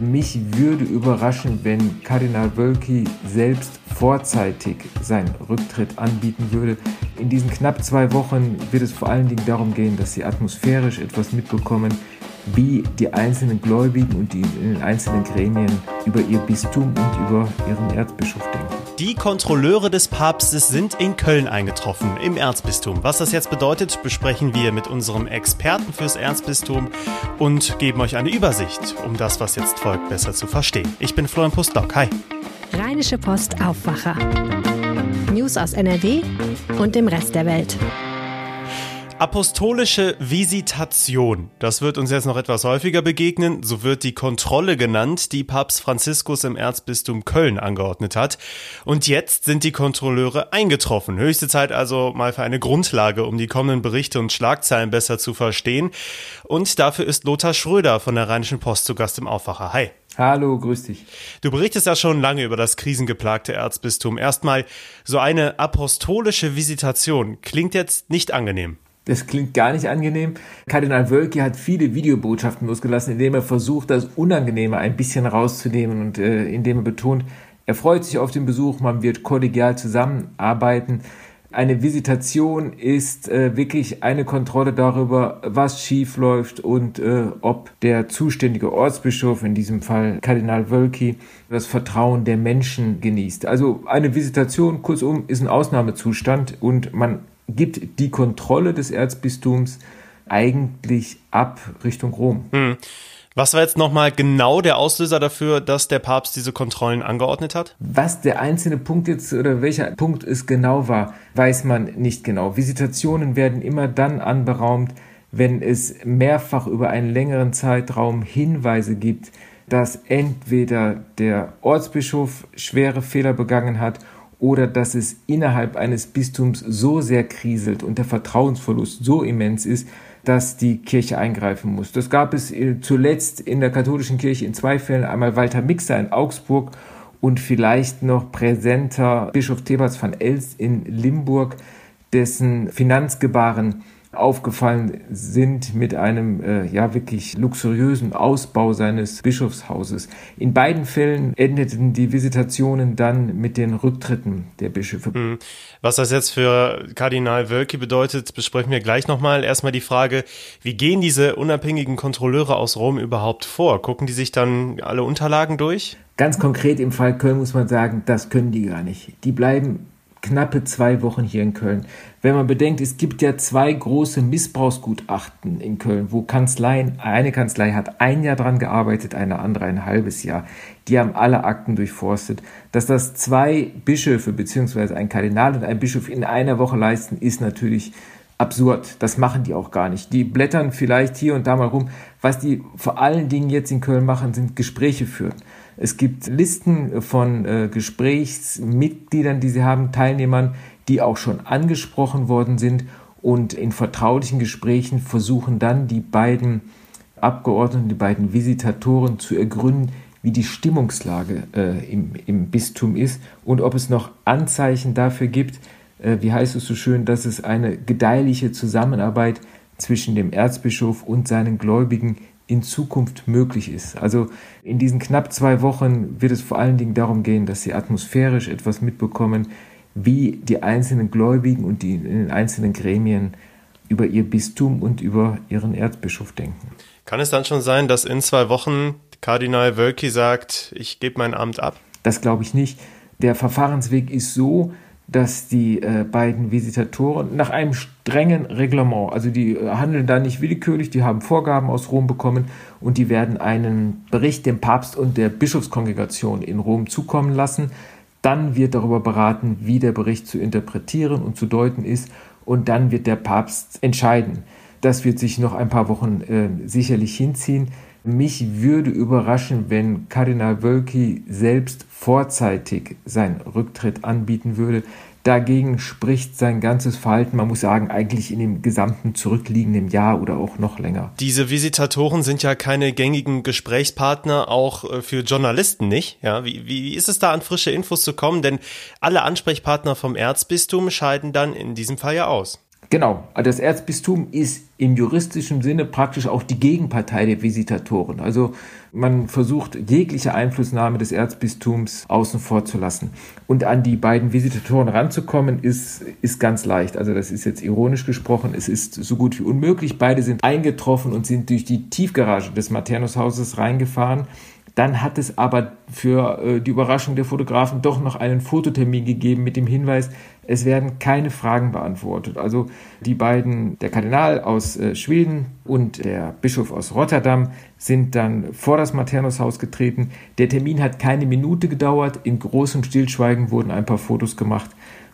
Mich würde überraschen, wenn Kardinal Wölki selbst vorzeitig seinen Rücktritt anbieten würde. In diesen knapp zwei Wochen wird es vor allen Dingen darum gehen, dass sie atmosphärisch etwas mitbekommen, wie die einzelnen Gläubigen und die in den einzelnen Gremien über ihr Bistum und über ihren Erzbischof denken. Die Kontrolleure des Papstes sind in Köln eingetroffen, im Erzbistum. Was das jetzt bedeutet, besprechen wir mit unserem Experten fürs Erzbistum und geben euch eine Übersicht, um das, was jetzt folgt, besser zu verstehen. Ich bin Florian Pustlock. Hi. Rheinische Post Aufwacher. News aus NRW und dem Rest der Welt. Apostolische Visitation. Das wird uns jetzt noch etwas häufiger begegnen. So wird die Kontrolle genannt, die Papst Franziskus im Erzbistum Köln angeordnet hat. Und jetzt sind die Kontrolleure eingetroffen. Höchste Zeit also mal für eine Grundlage, um die kommenden Berichte und Schlagzeilen besser zu verstehen. Und dafür ist Lothar Schröder von der Rheinischen Post zu Gast im Aufwacher. Hi. Hallo, grüß dich. Du berichtest ja schon lange über das krisengeplagte Erzbistum. Erstmal, so eine apostolische Visitation klingt jetzt nicht angenehm. Das klingt gar nicht angenehm. Kardinal Wölki hat viele Videobotschaften losgelassen, indem er versucht, das Unangenehme ein bisschen rauszunehmen und äh, indem er betont, er freut sich auf den Besuch, man wird kollegial zusammenarbeiten. Eine Visitation ist äh, wirklich eine Kontrolle darüber, was schief läuft und äh, ob der zuständige Ortsbischof, in diesem Fall Kardinal Wölki, das Vertrauen der Menschen genießt. Also eine Visitation, kurzum, ist ein Ausnahmezustand und man gibt die Kontrolle des Erzbistums eigentlich ab Richtung Rom. Hm. Was war jetzt nochmal genau der Auslöser dafür, dass der Papst diese Kontrollen angeordnet hat? Was der einzelne Punkt jetzt oder welcher Punkt es genau war, weiß man nicht genau. Visitationen werden immer dann anberaumt, wenn es mehrfach über einen längeren Zeitraum Hinweise gibt, dass entweder der Ortsbischof schwere Fehler begangen hat oder dass es innerhalb eines Bistums so sehr kriselt und der Vertrauensverlust so immens ist, dass die Kirche eingreifen muss. Das gab es äh, zuletzt in der katholischen Kirche in zwei Fällen. Einmal Walter Mixer in Augsburg und vielleicht noch präsenter Bischof Thebats van Elst in Limburg, dessen Finanzgebaren aufgefallen sind mit einem äh, ja wirklich luxuriösen Ausbau seines Bischofshauses. In beiden Fällen endeten die Visitationen dann mit den Rücktritten der Bischöfe. Hm. Was das jetzt für Kardinal Wölki bedeutet, besprechen wir gleich nochmal. Erstmal die Frage, wie gehen diese unabhängigen Kontrolleure aus Rom überhaupt vor? Gucken die sich dann alle Unterlagen durch? Ganz konkret im Fall Köln muss man sagen, das können die gar nicht. Die bleiben knappe zwei Wochen hier in Köln. Wenn man bedenkt, es gibt ja zwei große Missbrauchsgutachten in Köln, wo Kanzleien, eine Kanzlei hat ein Jahr dran gearbeitet, eine andere ein halbes Jahr. Die haben alle Akten durchforstet. Dass das zwei Bischöfe beziehungsweise ein Kardinal und ein Bischof in einer Woche leisten, ist natürlich absurd. Das machen die auch gar nicht. Die blättern vielleicht hier und da mal rum. Was die vor allen Dingen jetzt in Köln machen, sind Gespräche führen. Es gibt Listen von äh, Gesprächsmitgliedern, die sie haben, Teilnehmern, die auch schon angesprochen worden sind und in vertraulichen Gesprächen versuchen dann die beiden Abgeordneten, die beiden Visitatoren zu ergründen, wie die Stimmungslage äh, im, im Bistum ist und ob es noch Anzeichen dafür gibt, äh, wie heißt es so schön, dass es eine gedeihliche Zusammenarbeit zwischen dem Erzbischof und seinen Gläubigen in Zukunft möglich ist. Also in diesen knapp zwei Wochen wird es vor allen Dingen darum gehen, dass sie atmosphärisch etwas mitbekommen, wie die einzelnen Gläubigen und die in den einzelnen Gremien über ihr Bistum und über ihren Erzbischof denken. Kann es dann schon sein, dass in zwei Wochen Kardinal Wölki sagt, ich gebe mein Amt ab? Das glaube ich nicht. Der Verfahrensweg ist so, dass die äh, beiden Visitatoren nach einem strengen Reglement, also die äh, handeln da nicht willkürlich, die haben Vorgaben aus Rom bekommen und die werden einen Bericht dem Papst und der Bischofskongregation in Rom zukommen lassen. Dann wird darüber beraten, wie der Bericht zu interpretieren und zu deuten ist und dann wird der Papst entscheiden. Das wird sich noch ein paar Wochen äh, sicherlich hinziehen. Mich würde überraschen, wenn Kardinal Wölki selbst vorzeitig seinen Rücktritt anbieten würde. Dagegen spricht sein ganzes Verhalten, man muss sagen, eigentlich in dem gesamten zurückliegenden Jahr oder auch noch länger. Diese Visitatoren sind ja keine gängigen Gesprächspartner, auch äh, für Journalisten nicht. Ja, wie, wie ist es da an frische Infos zu kommen? Denn alle Ansprechpartner vom Erzbistum scheiden dann in diesem Fall ja aus. Genau, also das Erzbistum ist im juristischen Sinne praktisch auch die Gegenpartei der Visitatoren. Also man versucht jegliche Einflussnahme des Erzbistums außen vor zu lassen. Und an die beiden Visitatoren ranzukommen, ist, ist ganz leicht. Also das ist jetzt ironisch gesprochen, es ist so gut wie unmöglich. Beide sind eingetroffen und sind durch die Tiefgarage des Maternushauses reingefahren. Dann hat es aber für äh, die Überraschung der Fotografen doch noch einen Fototermin gegeben mit dem Hinweis, es werden keine Fragen beantwortet. Also die beiden, der Kardinal aus äh, Schweden und der Bischof aus Rotterdam, sind dann vor das Maternushaus getreten. Der Termin hat keine Minute gedauert. In großem Stillschweigen wurden ein paar Fotos gemacht.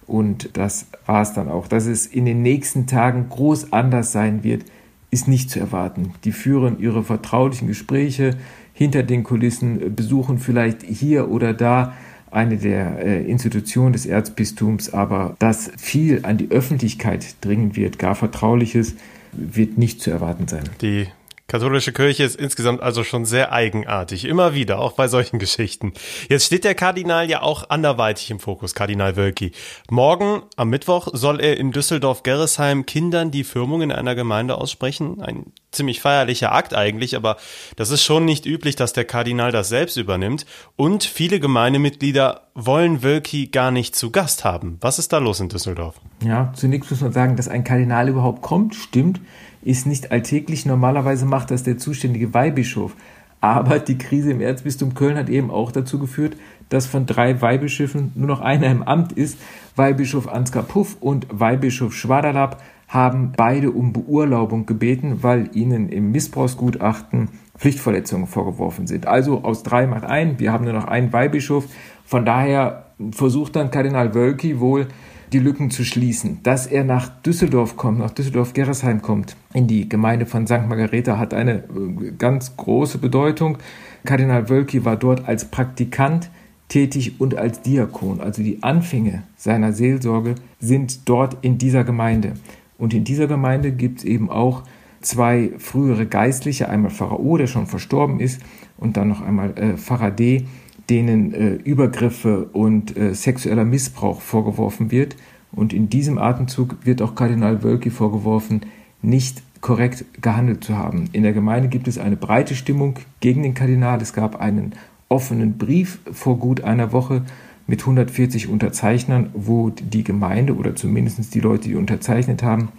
Und das war es dann auch. Dass es in den nächsten Tagen groß anders sein wird, ist nicht zu erwarten. Die führen ihre vertraulichen Gespräche hinter den Kulissen, besuchen vielleicht hier oder da eine der äh, Institutionen des Erzbistums, aber dass viel an die Öffentlichkeit dringen wird, gar Vertrauliches, wird nicht zu erwarten sein. Die katholische Kirche ist insgesamt also schon sehr eigenartig, immer wieder, auch bei solchen Geschichten. Jetzt steht der Kardinal ja auch anderweitig im Fokus, Kardinal Wölki. Morgen, am Mittwoch, soll er in Düsseldorf-Gerresheim Kindern die Firmung in einer Gemeinde aussprechen. Ein ziemlich feierlicher Akt eigentlich, aber das ist schon nicht üblich, dass der Kardinal das selbst übernimmt. Und viele Gemeindemitglieder wollen Wölki gar nicht zu Gast haben. Was ist da los in Düsseldorf? Ja, zunächst muss man sagen, dass ein Kardinal überhaupt kommt, stimmt ist nicht alltäglich. Normalerweise macht das der zuständige Weihbischof. Aber die Krise im Erzbistum Köln hat eben auch dazu geführt, dass von drei Weihbischöfen nur noch einer im Amt ist. Weihbischof Ansgar Puff und Weihbischof Schwaderlapp haben beide um Beurlaubung gebeten, weil ihnen im Missbrauchsgutachten Pflichtverletzungen vorgeworfen sind. Also aus drei macht ein. Wir haben nur noch einen Weihbischof. Von daher versucht dann Kardinal Wölki wohl die Lücken zu schließen. Dass er nach Düsseldorf kommt, nach Düsseldorf-Gerresheim kommt, in die Gemeinde von St. Margareta, hat eine äh, ganz große Bedeutung. Kardinal Wölki war dort als Praktikant tätig und als Diakon. Also die Anfänge seiner Seelsorge sind dort in dieser Gemeinde. Und in dieser Gemeinde gibt es eben auch zwei frühere Geistliche, einmal Pfarrer O, der schon verstorben ist, und dann noch einmal äh, Pfarrer D, denen äh, Übergriffe und äh, sexueller Missbrauch vorgeworfen wird. Und in diesem Atemzug wird auch Kardinal Wölki vorgeworfen, nicht korrekt gehandelt zu haben. In der Gemeinde gibt es eine breite Stimmung gegen den Kardinal. Es gab einen offenen Brief vor gut einer Woche mit 140 Unterzeichnern, wo die Gemeinde oder zumindest die Leute, die unterzeichnet haben,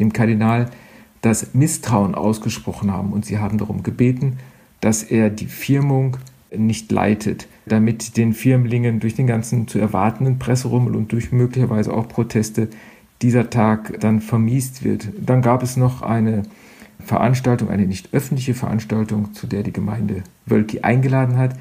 dem Kardinal das Misstrauen ausgesprochen haben. Und sie haben darum gebeten, dass er die Firmung nicht leitet, damit den Firmlingen durch den ganzen zu erwartenden Presserummel und durch möglicherweise auch Proteste dieser Tag dann vermiest wird. Dann gab es noch eine Veranstaltung, eine nicht öffentliche Veranstaltung, zu der die Gemeinde Wölki eingeladen hat.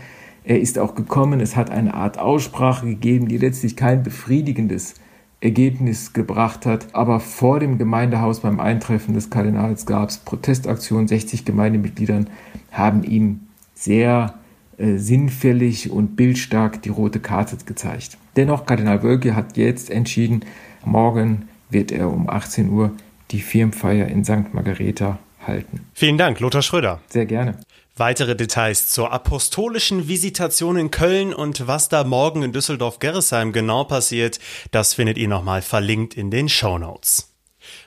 Er ist auch gekommen, es hat eine Art Aussprache gegeben, die letztlich kein befriedigendes Ergebnis gebracht hat. Aber vor dem Gemeindehaus beim Eintreffen des Kardinals gab es Protestaktionen. 60 Gemeindemitgliedern haben ihm sehr äh, sinnfällig und bildstark die rote Karte gezeigt. Dennoch, Kardinal Wölke hat jetzt entschieden, morgen wird er um 18 Uhr die Firmenfeier in St. Margareta halten. Vielen Dank, Lothar Schröder. Sehr gerne. Weitere Details zur apostolischen Visitation in Köln und was da morgen in Düsseldorf-Gerresheim genau passiert, das findet ihr nochmal verlinkt in den Show Notes.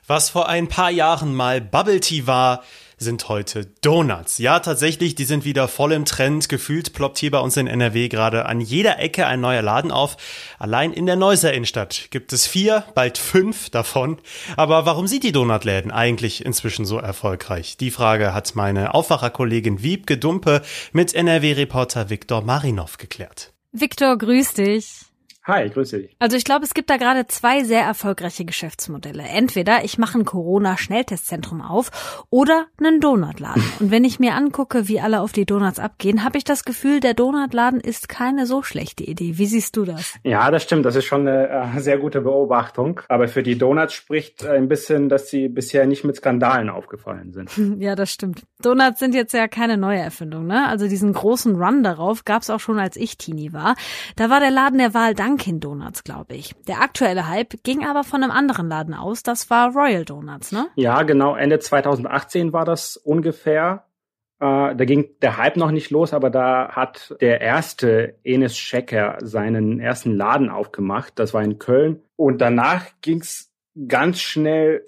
Was vor ein paar Jahren mal Bubble Tea war, sind heute Donuts. Ja, tatsächlich, die sind wieder voll im Trend. Gefühlt ploppt hier bei uns in NRW gerade an jeder Ecke ein neuer Laden auf. Allein in der Neusser Innenstadt gibt es vier, bald fünf davon. Aber warum sind die Donutläden eigentlich inzwischen so erfolgreich? Die Frage hat meine Aufwacherkollegin Wiebke Dumpe mit NRW-Reporter Viktor Marinov geklärt. Viktor, grüß dich. Hi, grüße dich. Also ich glaube, es gibt da gerade zwei sehr erfolgreiche Geschäftsmodelle. Entweder ich mache ein Corona-Schnelltestzentrum auf oder einen Donutladen. Und wenn ich mir angucke, wie alle auf die Donuts abgehen, habe ich das Gefühl, der Donutladen ist keine so schlechte Idee. Wie siehst du das? Ja, das stimmt. Das ist schon eine äh, sehr gute Beobachtung. Aber für die Donuts spricht ein bisschen, dass sie bisher nicht mit Skandalen aufgefallen sind. Ja, das stimmt. Donuts sind jetzt ja keine neue Erfindung, ne? Also diesen großen Run darauf gab es auch schon, als ich Teenie war. Da war der Laden der Wahl Dunkin Donuts, glaube ich. Der aktuelle Hype ging aber von einem anderen Laden aus, das war Royal Donuts, ne? Ja, genau. Ende 2018 war das ungefähr. Äh, da ging der Hype noch nicht los, aber da hat der erste Enes Schecker seinen ersten Laden aufgemacht. Das war in Köln. Und danach ging's ganz schnell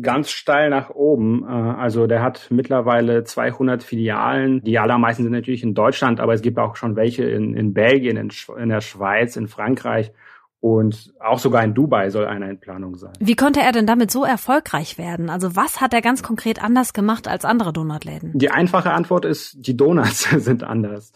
ganz steil nach oben. Äh, also der hat mittlerweile 200 Filialen. Die allermeisten sind natürlich in Deutschland, aber es gibt auch schon welche in, in Belgien, in, in der Schweiz, in Frankreich. Und auch sogar in Dubai soll einer in Planung sein. Wie konnte er denn damit so erfolgreich werden? Also was hat er ganz konkret anders gemacht als andere Donutläden? Die einfache Antwort ist, die Donuts sind anders.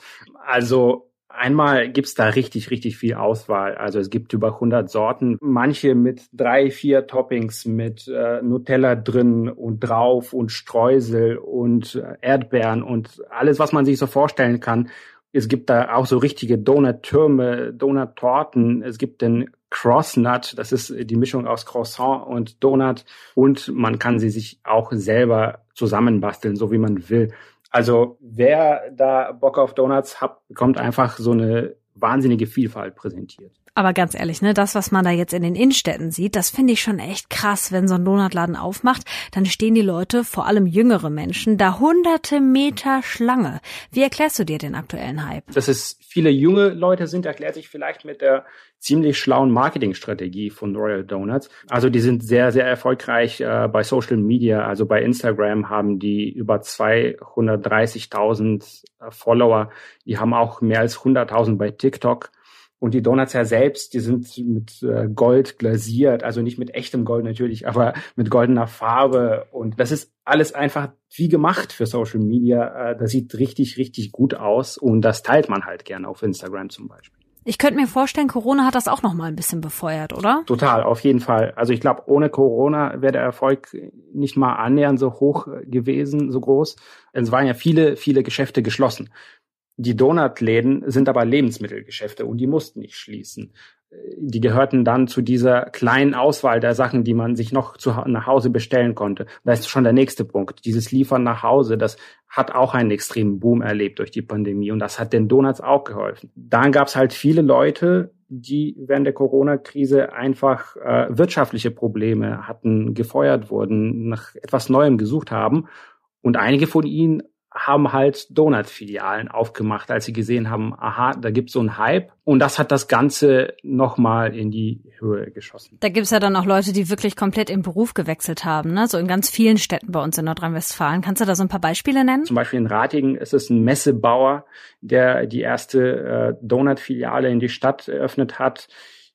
Also Einmal gibt's da richtig, richtig viel Auswahl. Also es gibt über 100 Sorten, manche mit drei, vier Toppings, mit äh, Nutella drin und drauf und Streusel und äh, Erdbeeren und alles, was man sich so vorstellen kann. Es gibt da auch so richtige Donut-Türme, Donut-Torten. Es gibt den Crossnut, das ist die Mischung aus Croissant und Donut. Und man kann sie sich auch selber zusammenbasteln, so wie man will. Also wer da Bock auf Donuts hat, bekommt einfach so eine wahnsinnige Vielfalt präsentiert. Aber ganz ehrlich, ne, das, was man da jetzt in den Innenstädten sieht, das finde ich schon echt krass, wenn so ein Donutladen aufmacht, dann stehen die Leute, vor allem jüngere Menschen, da hunderte Meter Schlange. Wie erklärst du dir den aktuellen Hype? Dass es viele junge Leute sind, erklärt sich vielleicht mit der ziemlich schlauen Marketingstrategie von Royal Donuts. Also die sind sehr, sehr erfolgreich äh, bei Social Media. Also bei Instagram haben die über 230.000 äh, Follower. Die haben auch mehr als 100.000 bei TikTok. Und die Donuts ja selbst, die sind mit äh, Gold glasiert, also nicht mit echtem Gold natürlich, aber mit goldener Farbe. Und das ist alles einfach wie gemacht für Social Media. Äh, das sieht richtig, richtig gut aus und das teilt man halt gerne auf Instagram zum Beispiel. Ich könnte mir vorstellen, Corona hat das auch noch mal ein bisschen befeuert, oder? Total, auf jeden Fall. Also ich glaube, ohne Corona wäre der Erfolg nicht mal annähernd so hoch gewesen, so groß. Es waren ja viele, viele Geschäfte geschlossen. Die Donutläden sind aber Lebensmittelgeschäfte und die mussten nicht schließen. Die gehörten dann zu dieser kleinen Auswahl der Sachen, die man sich noch zu, nach Hause bestellen konnte. Da ist schon der nächste Punkt. Dieses Liefern nach Hause, das hat auch einen extremen Boom erlebt durch die Pandemie und das hat den Donuts auch geholfen. Dann gab es halt viele Leute, die während der Corona-Krise einfach äh, wirtschaftliche Probleme hatten, gefeuert wurden, nach etwas Neuem gesucht haben. Und einige von ihnen haben halt Donut-Filialen aufgemacht, als sie gesehen haben, aha, da gibt's so einen Hype. Und das hat das Ganze nochmal in die Höhe geschossen. Da gibt's ja dann auch Leute, die wirklich komplett im Beruf gewechselt haben, ne? so in ganz vielen Städten bei uns in Nordrhein-Westfalen. Kannst du da so ein paar Beispiele nennen? Zum Beispiel in Ratingen ist es ein Messebauer, der die erste äh, Donut-Filiale in die Stadt eröffnet hat.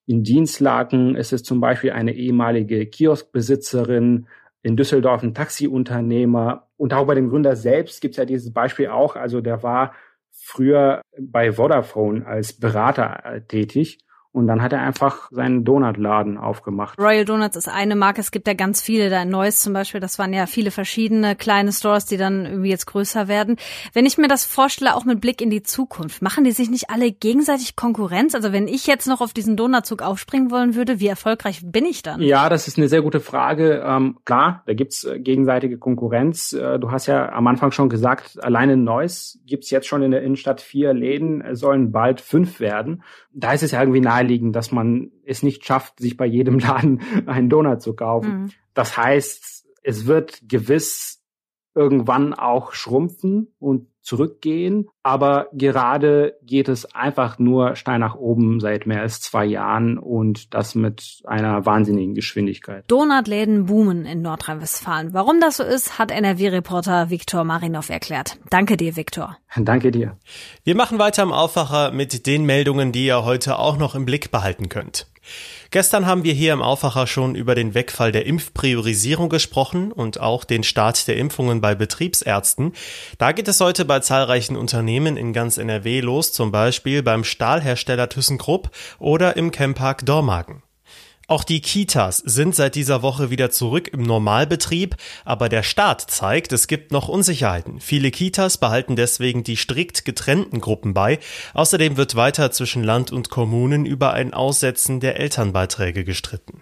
In Dienstlaken ist es zum Beispiel eine ehemalige Kioskbesitzerin, in Düsseldorf ein Taxiunternehmer und auch bei dem Gründer selbst gibt es ja dieses Beispiel auch. Also der war früher bei Vodafone als Berater äh, tätig und dann hat er einfach seinen Donutladen aufgemacht. Royal Donuts ist eine Marke. Es gibt ja ganz viele. Da in Neuss zum Beispiel, das waren ja viele verschiedene kleine Stores, die dann irgendwie jetzt größer werden. Wenn ich mir das vorstelle, auch mit Blick in die Zukunft, machen die sich nicht alle gegenseitig Konkurrenz? Also wenn ich jetzt noch auf diesen Donutzug aufspringen wollen würde, wie erfolgreich bin ich dann? Ja, das ist eine sehr gute Frage. Ähm, klar, da gibt's äh, gegenseitige Konkurrenz. Äh, du hast ja am Anfang schon gesagt, alleine in Neuss gibt's jetzt schon in der Innenstadt vier Läden, sollen bald fünf werden. Da ist es ja irgendwie nahe naheliegen, dass man es nicht schafft, sich bei jedem Laden einen Donut zu kaufen. Mhm. Das heißt, es wird gewiss irgendwann auch schrumpfen und zurückgehen. Aber gerade geht es einfach nur steil nach oben seit mehr als zwei Jahren und das mit einer wahnsinnigen Geschwindigkeit. Donutläden boomen in Nordrhein-Westfalen. Warum das so ist, hat NRW-Reporter Viktor Marinov erklärt. Danke dir, Viktor. Danke dir. Wir machen weiter im Aufwacher mit den Meldungen, die ihr heute auch noch im Blick behalten könnt. Gestern haben wir hier im Aufwacher schon über den Wegfall der Impfpriorisierung gesprochen und auch den Start der Impfungen bei Betriebsärzten. Da geht es heute bei zahlreichen Unternehmen in ganz NRW los, zum Beispiel beim Stahlhersteller ThyssenKrupp oder im Camppark Dormagen. Auch die Kitas sind seit dieser Woche wieder zurück im Normalbetrieb, aber der Staat zeigt, es gibt noch Unsicherheiten. Viele Kitas behalten deswegen die strikt getrennten Gruppen bei. Außerdem wird weiter zwischen Land und Kommunen über ein Aussetzen der Elternbeiträge gestritten.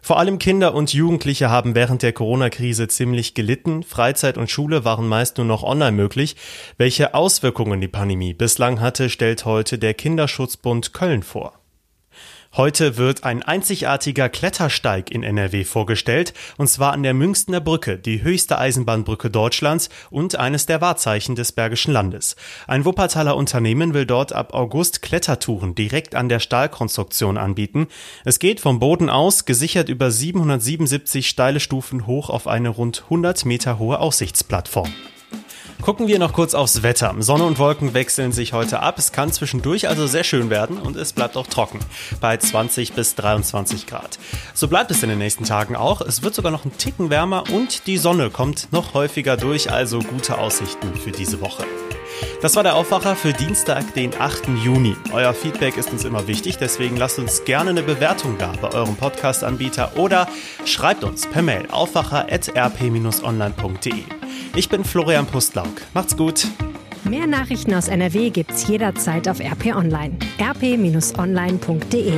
Vor allem Kinder und Jugendliche haben während der Corona-Krise ziemlich gelitten. Freizeit und Schule waren meist nur noch online möglich. Welche Auswirkungen die Pandemie bislang hatte, stellt heute der Kinderschutzbund Köln vor. Heute wird ein einzigartiger Klettersteig in NRW vorgestellt, und zwar an der Münchner Brücke, die höchste Eisenbahnbrücke Deutschlands und eines der Wahrzeichen des Bergischen Landes. Ein Wuppertaler Unternehmen will dort ab August Klettertouren direkt an der Stahlkonstruktion anbieten. Es geht vom Boden aus, gesichert über 777 steile Stufen hoch auf eine rund 100 Meter hohe Aussichtsplattform. Gucken wir noch kurz aufs Wetter. Sonne und Wolken wechseln sich heute ab. Es kann zwischendurch also sehr schön werden und es bleibt auch trocken bei 20 bis 23 Grad. So bleibt es in den nächsten Tagen auch. Es wird sogar noch ein Ticken wärmer und die Sonne kommt noch häufiger durch, also gute Aussichten für diese Woche. Das war der Aufwacher für Dienstag, den 8. Juni. Euer Feedback ist uns immer wichtig, deswegen lasst uns gerne eine Bewertung da bei eurem Podcast-Anbieter oder schreibt uns per Mail aufwacher.rp-online.de. Ich bin Florian Pustlauk. Macht's gut. Mehr Nachrichten aus NRW gibt's jederzeit auf RP Online. rp-online.de